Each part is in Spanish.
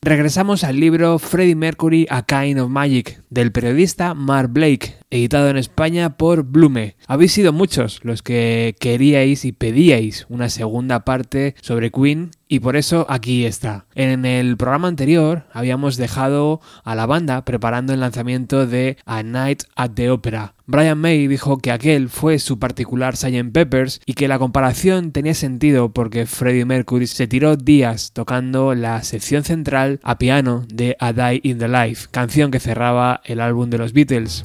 Regresamos al libro Freddie Mercury A Kind of Magic del periodista Mark Blake, editado en España por Blume. Habéis sido muchos los que queríais y pedíais una segunda parte sobre Queen y por eso aquí está. En el programa anterior habíamos dejado a la banda preparando el lanzamiento de A Night at the Opera. Brian May dijo que aquel fue su particular Sgt. Peppers y que la comparación tenía sentido porque Freddie Mercury se tiró días tocando la sección central a piano de A Die in the Life, canción que cerraba el álbum de los Beatles.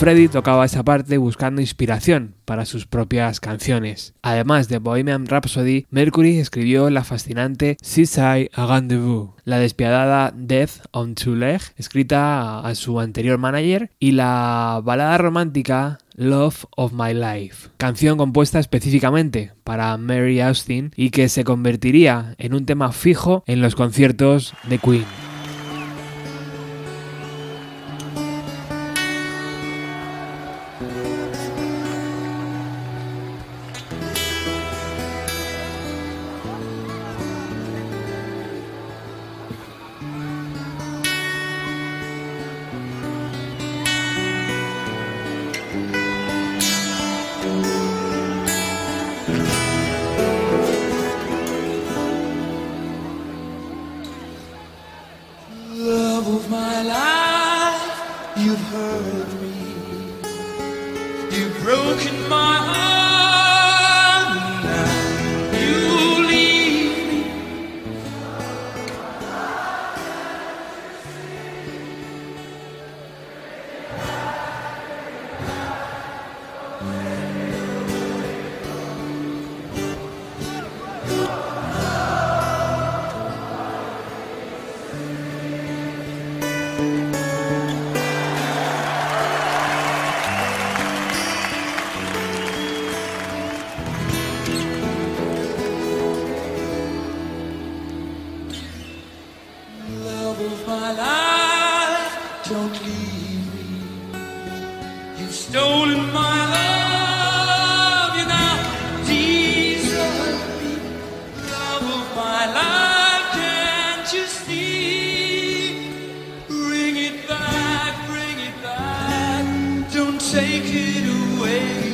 Freddie tocaba esa parte buscando inspiración para sus propias canciones. Además de Bohemian Rhapsody, Mercury escribió la fascinante Seaside a Rendezvous, la despiadada Death on Two Legs, escrita a su anterior manager, y la balada romántica Love of My Life, canción compuesta específicamente para Mary Austin y que se convertiría en un tema fijo en los conciertos de Queen. Take it away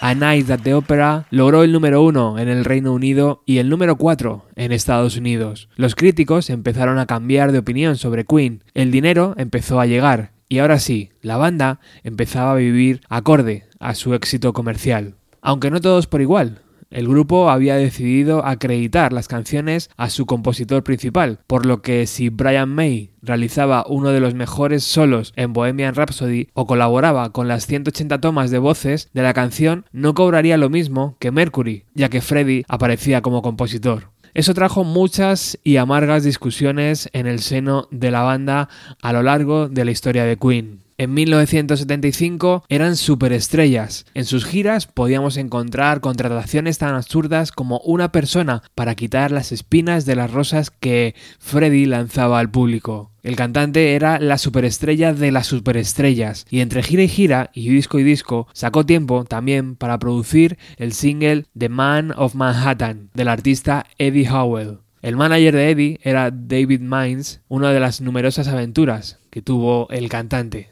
A Night at the Opera logró el número uno en el Reino Unido y el número cuatro en Estados Unidos. Los críticos empezaron a cambiar de opinión sobre Queen, el dinero empezó a llegar y ahora sí, la banda empezaba a vivir acorde a su éxito comercial. Aunque no todos por igual, el grupo había decidido acreditar las canciones a su compositor principal, por lo que si Brian May realizaba uno de los mejores solos en Bohemian Rhapsody o colaboraba con las 180 tomas de voces de la canción, no cobraría lo mismo que Mercury, ya que Freddie aparecía como compositor. Eso trajo muchas y amargas discusiones en el seno de la banda a lo largo de la historia de Queen. En 1975 eran superestrellas. En sus giras podíamos encontrar contrataciones tan absurdas como una persona para quitar las espinas de las rosas que Freddy lanzaba al público. El cantante era la superestrella de las superestrellas y entre gira y gira y disco y disco sacó tiempo también para producir el single The Man of Manhattan del artista Eddie Howell. El manager de Eddie era David Mines, una de las numerosas aventuras que tuvo el cantante.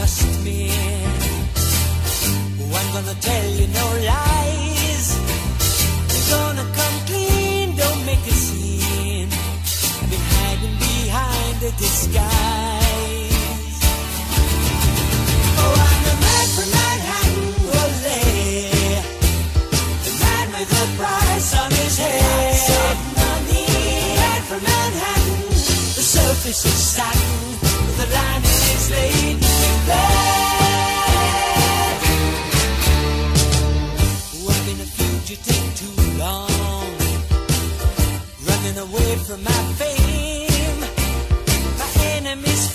Trust me? Oh, I'm gonna tell you no. Clean, don't make a scene. I've been hiding behind a disguise. Oh, I'm the man from Manhattan, ole. The man with the price on his head. Man from Manhattan, the surface is satin, the lining is laid with from my fame. My enemies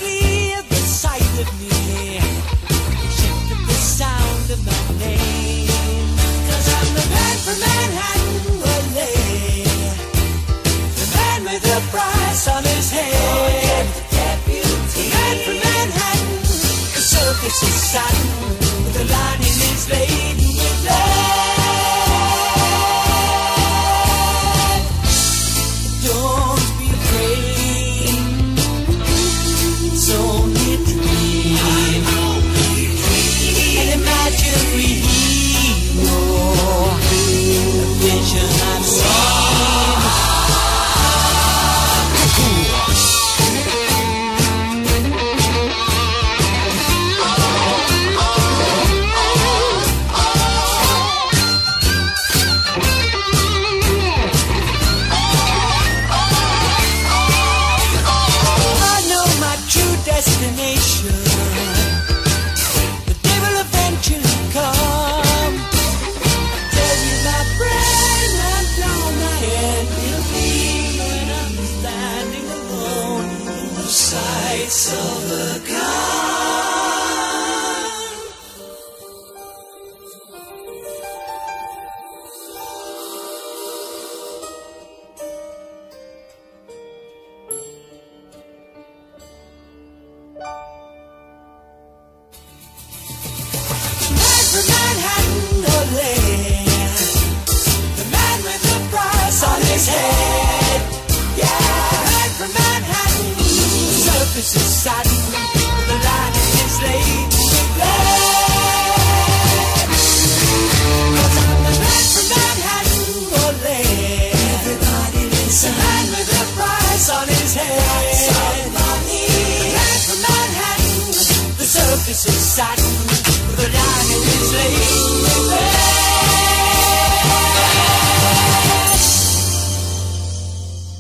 the sight of me. At the sound of my name. Cause I'm the man from Manhattan. The man with the price on his head. The man from Manhattan, the is satin, but the lining is laden with lead.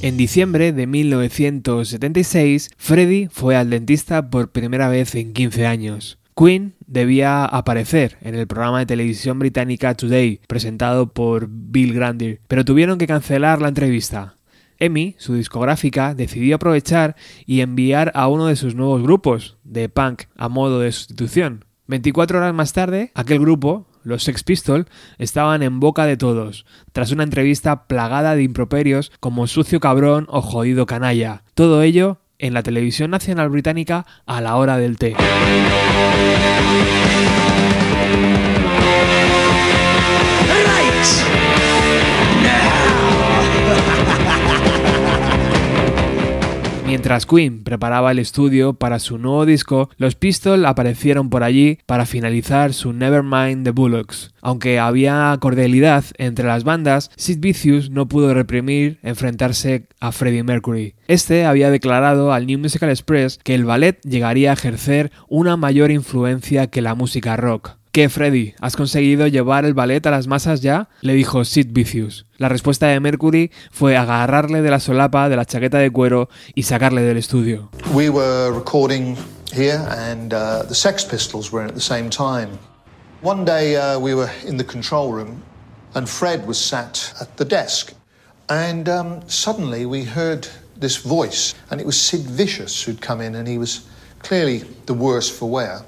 En diciembre de 1976, Freddie fue al dentista por primera vez en 15 años. Queen debía aparecer en el programa de televisión británica Today, presentado por Bill Grandir, pero tuvieron que cancelar la entrevista. EMI, su discográfica, decidió aprovechar y enviar a uno de sus nuevos grupos de punk a modo de sustitución. 24 horas más tarde, aquel grupo, los Sex Pistols, estaban en boca de todos, tras una entrevista plagada de improperios como sucio cabrón o jodido canalla. Todo ello en la televisión nacional británica a la hora del té. Mientras Queen preparaba el estudio para su nuevo disco, los Pistols aparecieron por allí para finalizar su Nevermind the Bullocks. Aunque había cordialidad entre las bandas, Sid Vicious no pudo reprimir enfrentarse a Freddie Mercury. Este había declarado al New Musical Express que el ballet llegaría a ejercer una mayor influencia que la música rock. ¿Qué, Freddy? ¿Has conseguido llevar el ballet a las masas ya? le dijo Sid Vicious. La respuesta de Mercury fue agarrarle de la solapa de la chaqueta de cuero y sacarle del estudio. We were recording here, and uh, the Sex Pistols were in at the same time. One day uh, we were in the control room, and Fred was sat at the desk. And um, suddenly we heard this voice, and it was Sid Vicious who'd come in, and he was clearly the worse for wear.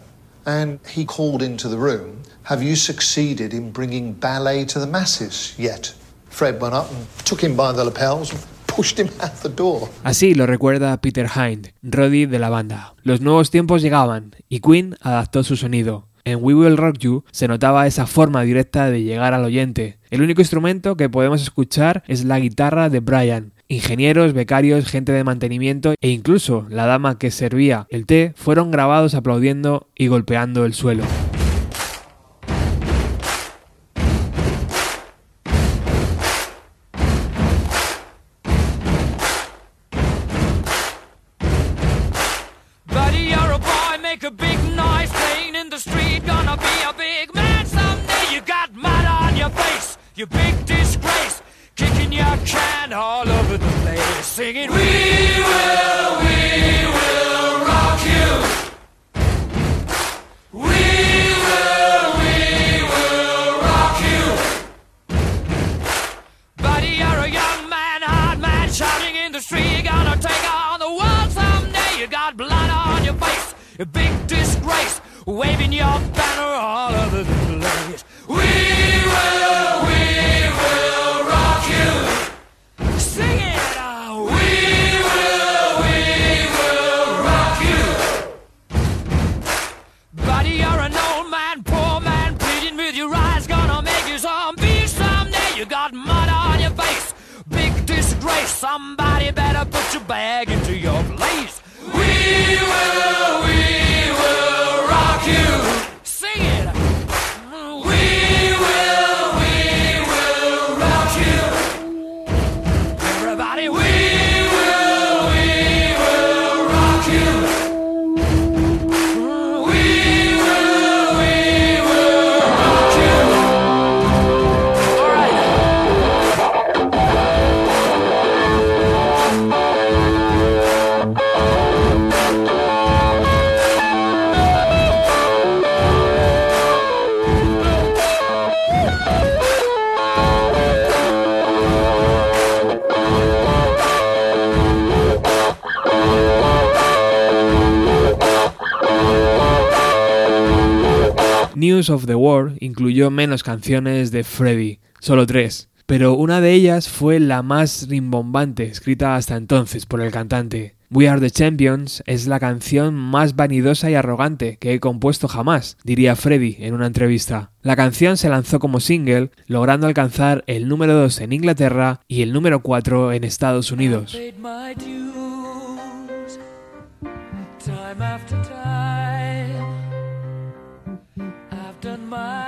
And he called into the room, Have you succeeded in bringing ballet to the masses yet? Fred went up and took him by the lapels pushed him out the door. Así lo recuerda Peter Hind, Roddy de la banda. Los nuevos tiempos llegaban y Queen adaptó su sonido. En We Will Rock You se notaba esa forma directa de llegar al oyente. El único instrumento que podemos escuchar es la guitarra de Brian, Ingenieros, becarios, gente de mantenimiento e incluso la dama que servía el té fueron grabados aplaudiendo y golpeando el suelo. Of the World incluyó menos canciones de Freddie, solo tres, pero una de ellas fue la más rimbombante escrita hasta entonces por el cantante. We Are the Champions es la canción más vanidosa y arrogante que he compuesto jamás, diría Freddie en una entrevista. La canción se lanzó como single, logrando alcanzar el número 2 en Inglaterra y el número 4 en Estados Unidos.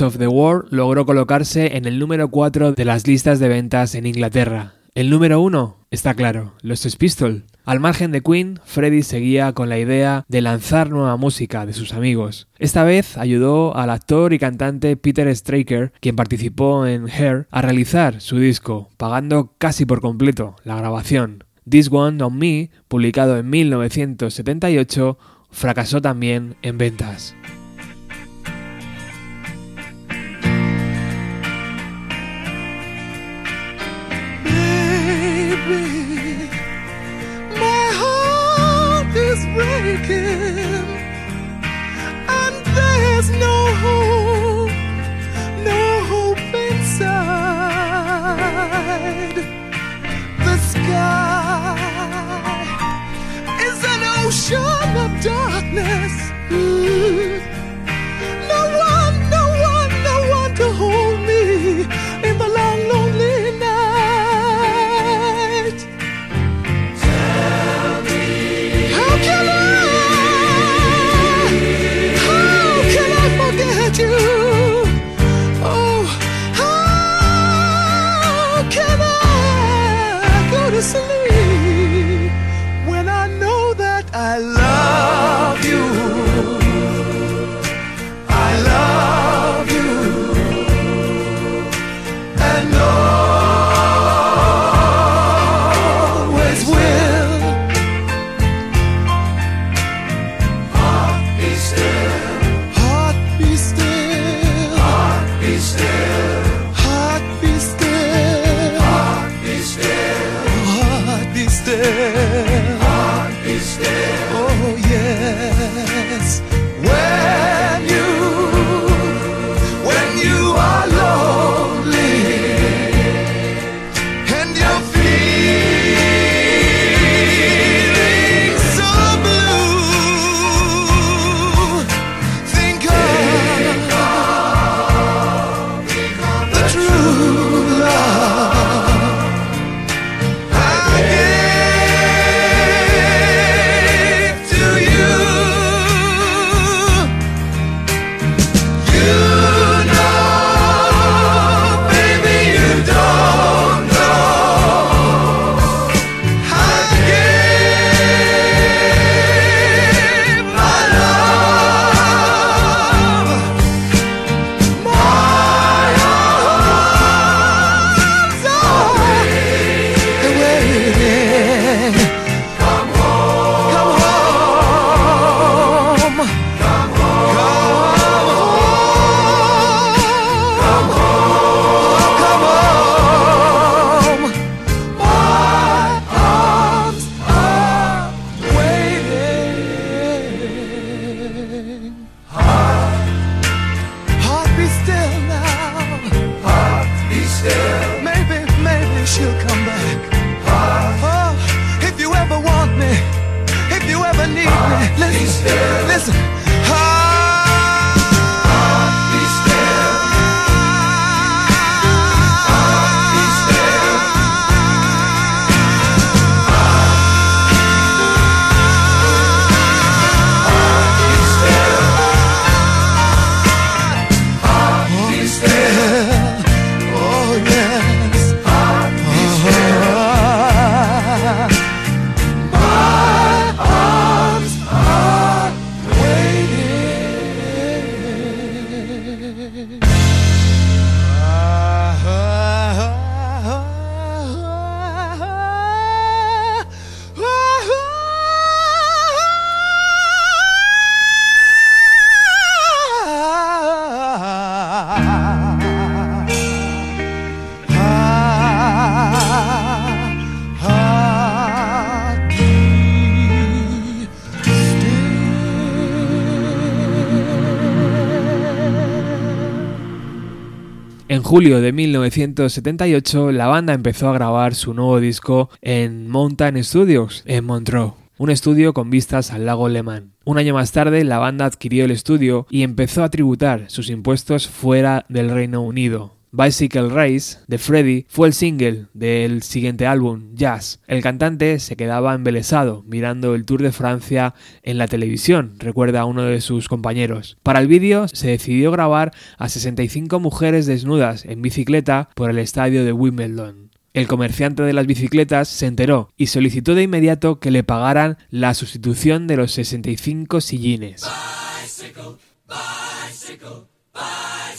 Of the World logró colocarse en el número 4 de las listas de ventas en Inglaterra. El número 1, está claro, los Sex Pistols. Al margen de Queen, Freddie seguía con la idea de lanzar nueva música de sus amigos. Esta vez ayudó al actor y cantante Peter Straker, quien participó en Hair, a realizar su disco, pagando casi por completo la grabación. This One on Me, publicado en 1978, fracasó también en ventas. Julio de 1978, la banda empezó a grabar su nuevo disco en Mountain Studios, en Montreux, un estudio con vistas al lago Le Mans. Un año más tarde, la banda adquirió el estudio y empezó a tributar sus impuestos fuera del Reino Unido. Bicycle Race de Freddy fue el single del siguiente álbum, Jazz. El cantante se quedaba embelesado mirando el Tour de Francia en la televisión, recuerda a uno de sus compañeros. Para el vídeo se decidió grabar a 65 mujeres desnudas en bicicleta por el estadio de Wimbledon. El comerciante de las bicicletas se enteró y solicitó de inmediato que le pagaran la sustitución de los 65 sillines. bicycle, bicycle.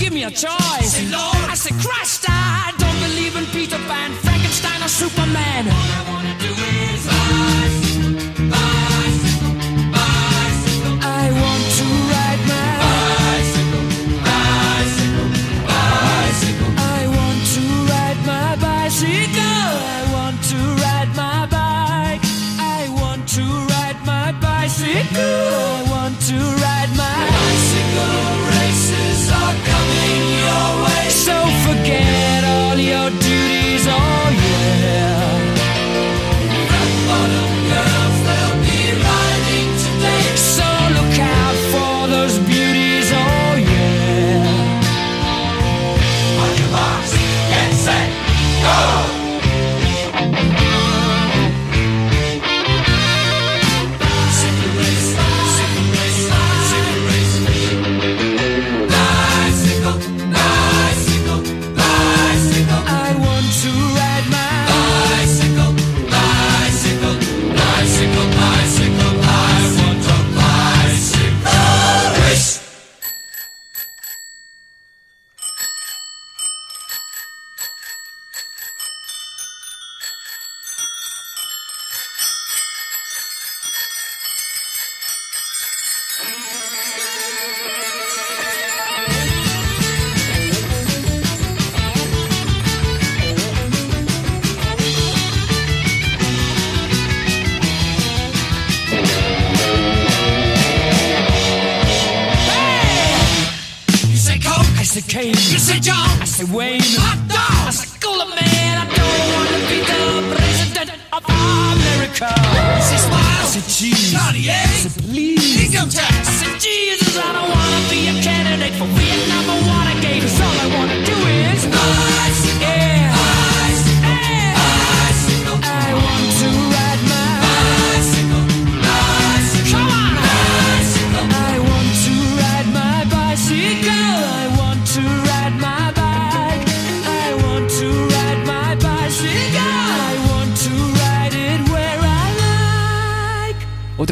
give me a choice. say Lord, I say Christ. I don't believe in Peter Pan, Frankenstein, or Superman. All I wanna do is bicycle,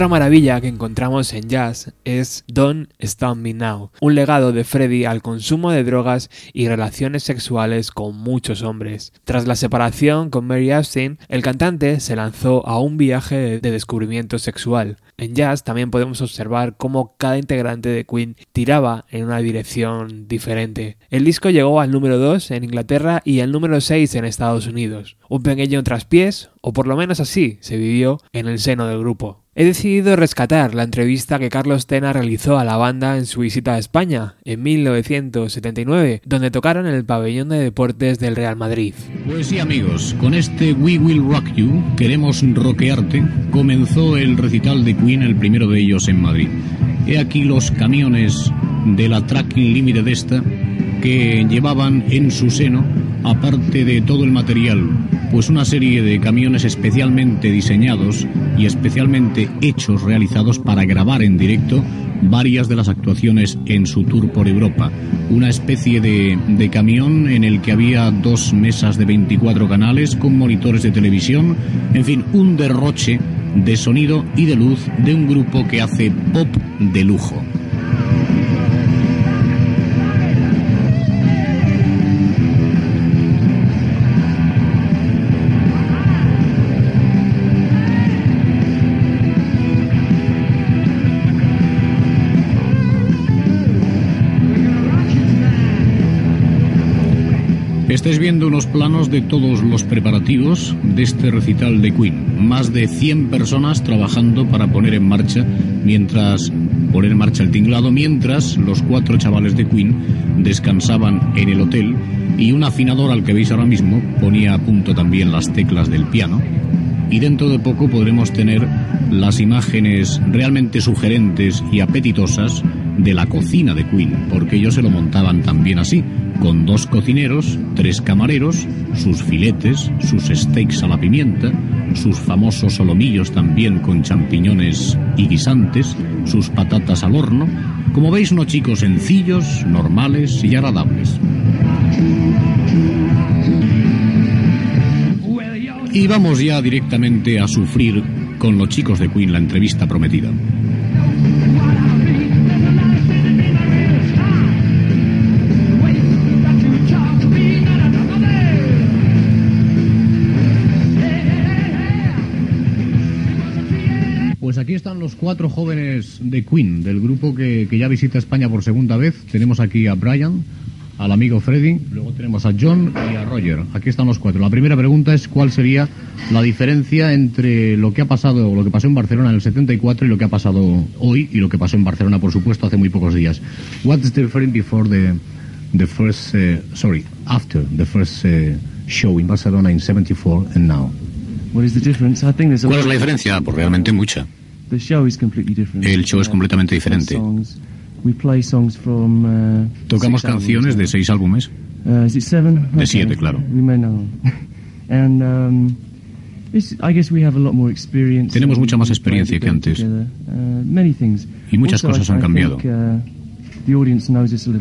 Maravilla que encontramos en jazz es Don't Stop Me Now, un legado de Freddie al consumo de drogas y relaciones sexuales con muchos hombres. Tras la separación con Mary Austin, el cantante se lanzó a un viaje de descubrimiento sexual. En jazz también podemos observar cómo cada integrante de Queen tiraba en una dirección diferente. El disco llegó al número 2 en Inglaterra y al número 6 en Estados Unidos. Un pequeño traspiés, o por lo menos así se vivió en el seno del grupo. He decidido rescatar la entrevista que Carlos Tena realizó a la banda en su visita a España en 1979, donde tocaron en el pabellón de deportes del Real Madrid. Pues sí, amigos, con este We Will Rock You, queremos rockearte, comenzó el recital de Queen, el primero de ellos en Madrid. He aquí los camiones de la Tracking Limited esta que llevaban en su seno, aparte de todo el material, pues una serie de camiones especialmente diseñados y especialmente hechos, realizados para grabar en directo varias de las actuaciones en su tour por Europa. Una especie de, de camión en el que había dos mesas de 24 canales con monitores de televisión, en fin, un derroche de sonido y de luz de un grupo que hace pop de lujo. Estáis viendo unos planos de todos los preparativos de este recital de Queen. Más de 100 personas trabajando para poner en marcha, mientras poner en marcha el tinglado, mientras los cuatro chavales de Queen descansaban en el hotel y un afinador al que veis ahora mismo ponía a punto también las teclas del piano. Y dentro de poco podremos tener las imágenes realmente sugerentes y apetitosas de la cocina de Queen, porque ellos se lo montaban también así, con dos cocineros, tres camareros, sus filetes, sus steaks a la pimienta, sus famosos solomillos también con champiñones y guisantes, sus patatas al horno. Como veis, unos chicos sencillos, normales y agradables. Y vamos ya directamente a sufrir con los chicos de Queen la entrevista prometida. Cuatro jóvenes de Queen, del grupo que, que ya visita España por segunda vez. Tenemos aquí a Brian, al amigo Freddy, luego tenemos a John y a Roger. Aquí están los cuatro. La primera pregunta es cuál sería la diferencia entre lo que ha pasado, lo que pasó en Barcelona en el 74 y lo que ha pasado hoy y lo que pasó en Barcelona, por supuesto, hace muy pocos días. What's the difference before the the first, uh, sorry, after the first uh, show in Barcelona in 74 and now? What is the difference? I think there's a ¿Cuál es la diferencia? Pues realmente mucha. The show is completely different. El show es completamente diferente. Songs. We play songs from, uh, Tocamos canciones de seis álbumes. Uh? De siete, claro. Um. Tenemos mucha más experiencia que antes. uh. Y muchas cosas han cambiado. uh,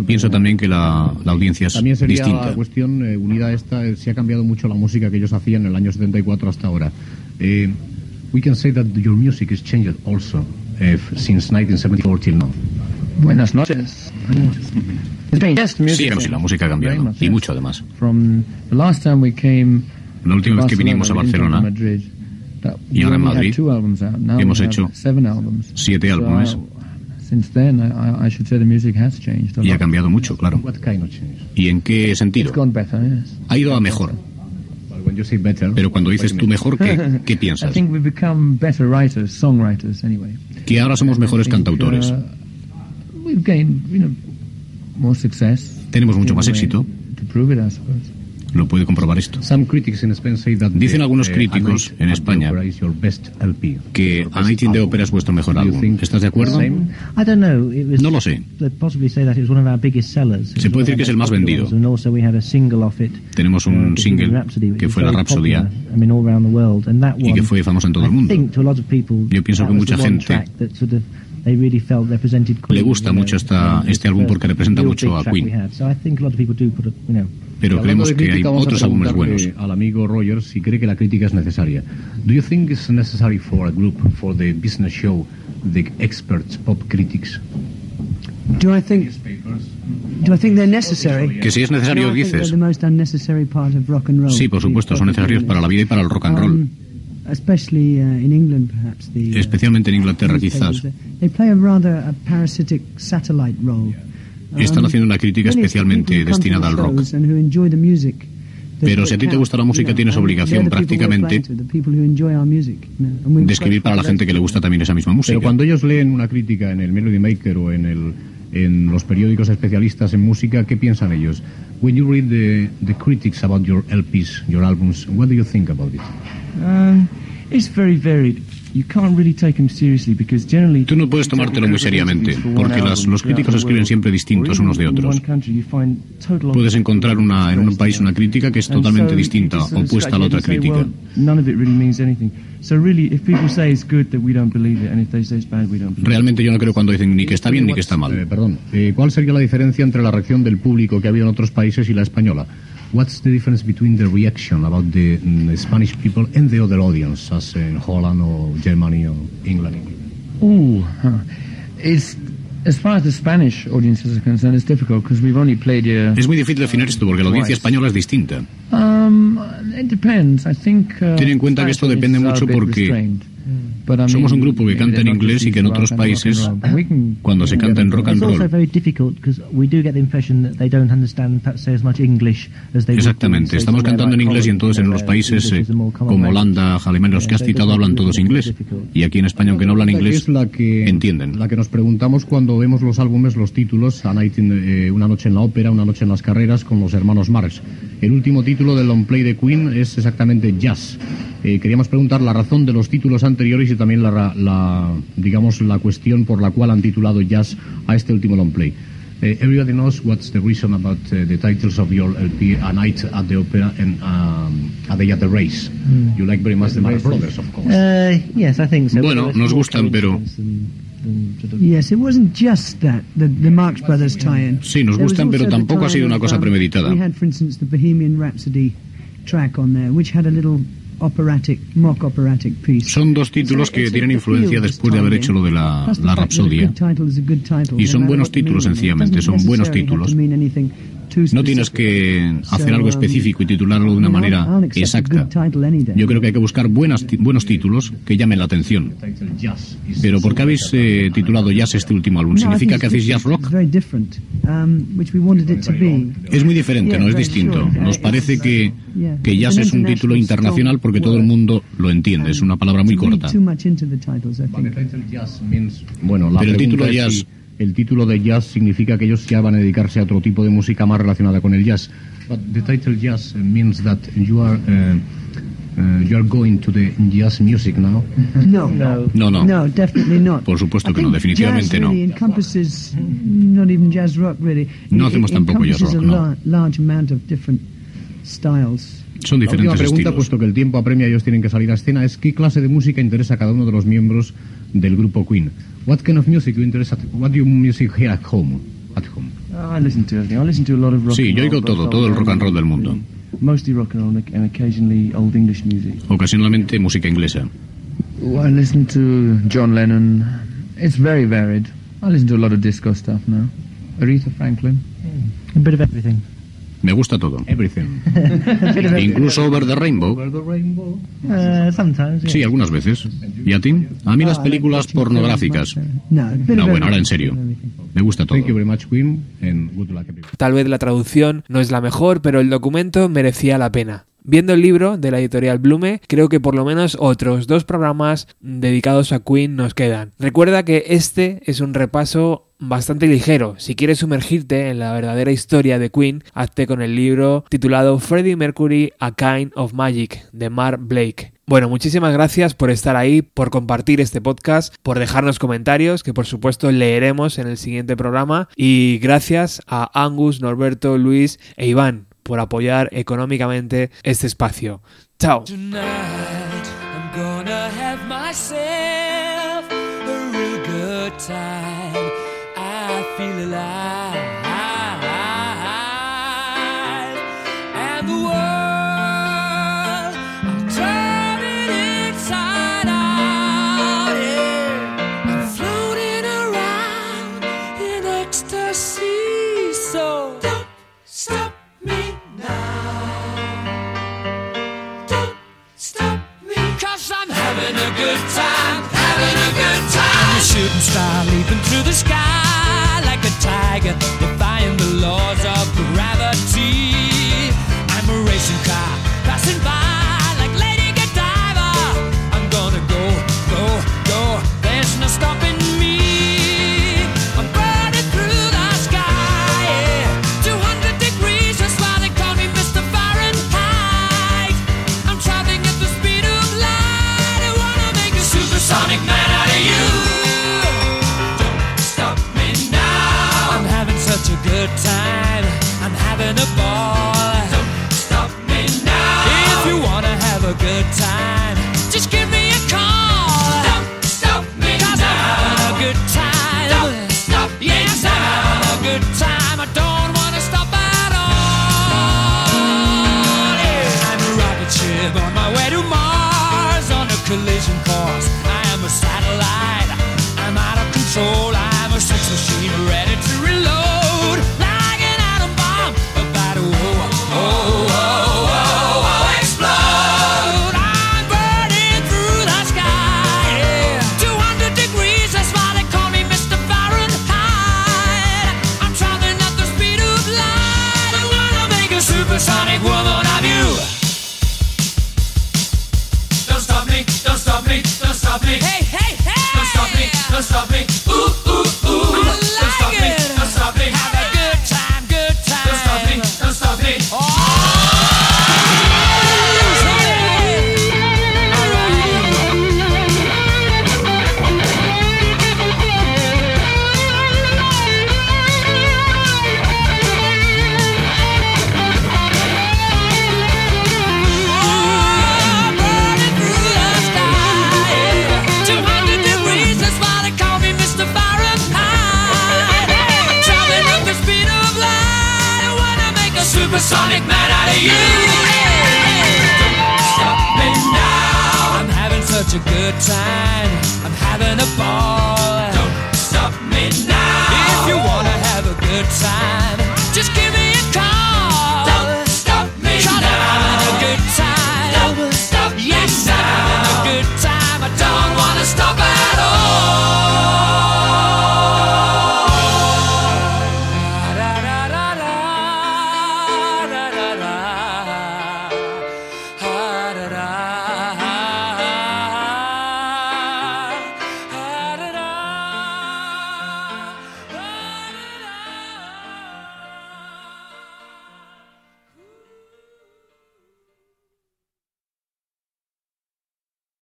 Pienso también que la, la audiencia es También sería distinta. la cuestión eh, unida a esta, eh, si ha cambiado mucho la música que ellos hacían en el año 74 hasta ahora. Eh, we can say that your music has changed also eh, since 1974 till now. Buenas noches. Sí, pero sí, la música ha cambiado. Y mucho además. From the last time we came La última vez que to vinimos a Barcelona, y ahora en Madrid, two albums out. Now hemos hecho seven albums. siete álbumes. since then, I, I should say the music has changed a y ha cambiado mucho, claro. ¿Y en qué sentido? It's gone better, yes. Ha ido a mejor. Well, when you say better, Pero cuando dices tú mejor, ¿qué, qué I piensas? think we've become better writers, songwriters, anyway. Que ahora somos mejores cantautores. uh, we've gained, you know, more success. Tenemos mucho más éxito. Lo puede comprobar esto. Some critics in Spain say that Dicen algunos eh, críticos en España Opera is your best LP. que A Night in the. Opera es vuestro mejor álbum. ¿Estás de acuerdo? same? I don't know. It was, No lo sé. They'd possibly say that it was one of our biggest sellers. It Se was puede decir que es el más vendido. Tenemos uh, un the single que fue la Rapsodia popular, I mean, all around the world. And that y que fue famoso en todo el mundo. Yo pienso que mucha gente Le gusta mucho esta- este álbum porque representa mucho a Queen. Pero creemos que hay otros álbumes buenos. Al amigo Roger si cree que la crítica es necesaria. Do you think it's necessary for a group, for the business show, the experts, pop critics? Do I think? Do I think they're necessary? Que si es necesario, dices. they're the most unnecessary part of rock and roll. Sí, por supuesto, son necesarios para la vida y para el rock and roll. Um, especially uh, in England, perhaps the. uh, Especialmente en Inglaterra, quizás. They play a rather a parasitic satellite role. Están haciendo una crítica especialmente destinada al rock. Pero si a ti te gusta la música, tienes obligación prácticamente de escribir para la gente que le gusta también esa misma Pero música. cuando ellos leen una crítica en el Melody Maker o en, el, en los periódicos especialistas en música, ¿qué piensan ellos? When you read the, the critics about your LPs, your albums, what do you think about it? Um, it's very varied. You can't really take them seriously because generally. Tú no puedes tomártelo muy seriamente, porque las- los críticos escriben siempre distintos unos de otros. Puedes encontrar una, en un país una crítica que es totalmente distinta, opuesta a la otra crítica. None of it really means anything. So really, if people say it's good, that we don't believe it, and if they say it's bad, we don't. Believe Realmente yo no creo cuando dicen ni que está bien ni que está Eh, mal. perdón, eh, ¿cuál sería la diferencia entre la reacción del público que ha habido en otros países y la española? What's the difference between the reaction about the, mm, Spanish people and the other audience, as in Holland or Germany or England? it. Ooh, huh. it's as far as the Spanish audiences are concerned, it's difficult because we've only played here. Es muy difícil definir esto porque la audiencia española es distinta. Um, it depends. I think. Uh, Ten en cuenta que esto depende mucho are a bit porque Somos un grupo que canta en inglés y que en otros países, cuando se canta en rock and It's also roll, very difficult because we do get the impression that they don't understand perhaps say as much English as they would do, Exactamente, estamos cantando en inglés y Holland, entonces en los países English eh, como. Holanda, Alemania, los que has citado hablan todos inglés. Y aquí en España, aunque no hablan que inglés, es la que, entienden. La que nos preguntamos cuando vemos los álbumes, los títulos, A Night in, eh, Una noche en la ópera, Una noche en las carreras, con los hermanos Marx. El último título del long play de Queen es exactamente Jazz. Eh, queríamos preguntar la razón de los títulos anteriores y también la, la, digamos, la cuestión por la cual han titulado Jazz a este último long play. Eh, everybody knows what's the reason about uh, the titles of your LP, A Night at the Opera and um, A Day at the Race. Mm. You like very much the Marx Brothers, of course. Uh, yes, I think so. Bueno, nos gustan, pero- Yes, it wasn't just that, the, the Marx Brothers tie-in. Sí, nos gustan, pero tampoco ha sido una cosa um, premeditada. We had, for instance, the Bohemian Rhapsody track on there, which had a little operatic, mock operatic piece. Son dos títulos que tienen influencia después de haber hecho lo de la, la Rapsodia. Y son buenos títulos, sencillamente, son buenos títulos. No tienes que hacer algo específico y titularlo de una manera exacta. Yo creo que hay que buscar buenas, buenos títulos que llamen la atención. Pero ¿por qué habéis eh, titulado Jazz este último álbum? ¿Significa que hacéis jazz rock? Es muy diferente, no es distinto. Nos parece que, que jazz es un título internacional porque todo el mundo lo entiende. Es una palabra muy corta. Bueno, la Pero el título jazz- el título de jazz significa que ellos ya van a dedicarse a otro tipo de música más relacionada con el jazz. But the title jazz means that you are uh, uh, you are going to the jazz music now. No. No. No, no. No, definitely not. Por supuesto que no, definitivamente jazz no. really encompasses not even jazz rock really. No hacemos tampoco jazz rock, a no. lar- large amount of different styles. Son La última diferentes pregunta, estilos. puesto que el tiempo apremia y ellos tienen que salir a escena, es qué clase de música interesa a cada uno de los miembros del grupo Queen. What kind of music you interest what do you music here at home? At home. I listen to everything. I listen to a lot of rock Sí, and yo roll, oigo but todo, todo el rock and roll del mundo. Mostly rock and roll and occasionally old English music. Ocasionalmente música inglesa. Oh, I listen to John Lennon. It's very varied. I listen to a lot of disco stuff now. Aretha Franklin. A bit of everything. Me gusta todo. Everything. Incluso Over the Rainbow. Uh, sometimes, yeah. Sí, algunas veces. ¿Y a ti? A mí las películas pornográficas. No, bueno, ahora en serio. Me gusta todo. Thank you very much, Queen, and good luck everybody. Tal vez la traducción no es la mejor, pero el documento merecía la pena. Viendo el libro de la editorial Blume, creo que por lo menos otros dos programas dedicados a Queen nos quedan. Recuerda que este es un repaso bastante ligero. Si quieres sumergirte en la verdadera historia de Queen, hazte con el libro titulado Freddie Mercury A Kind of Magic de Mark Blake. Bueno, muchísimas gracias por estar ahí, por compartir este podcast, por dejarnos comentarios que por supuesto leeremos en el siguiente programa y gracias a Angus, Norberto, Luis e Iván por apoyar económicamente este espacio. Chao. Through the sky like a tiger, defying the laws of gravity. Good time. I'm having a ball.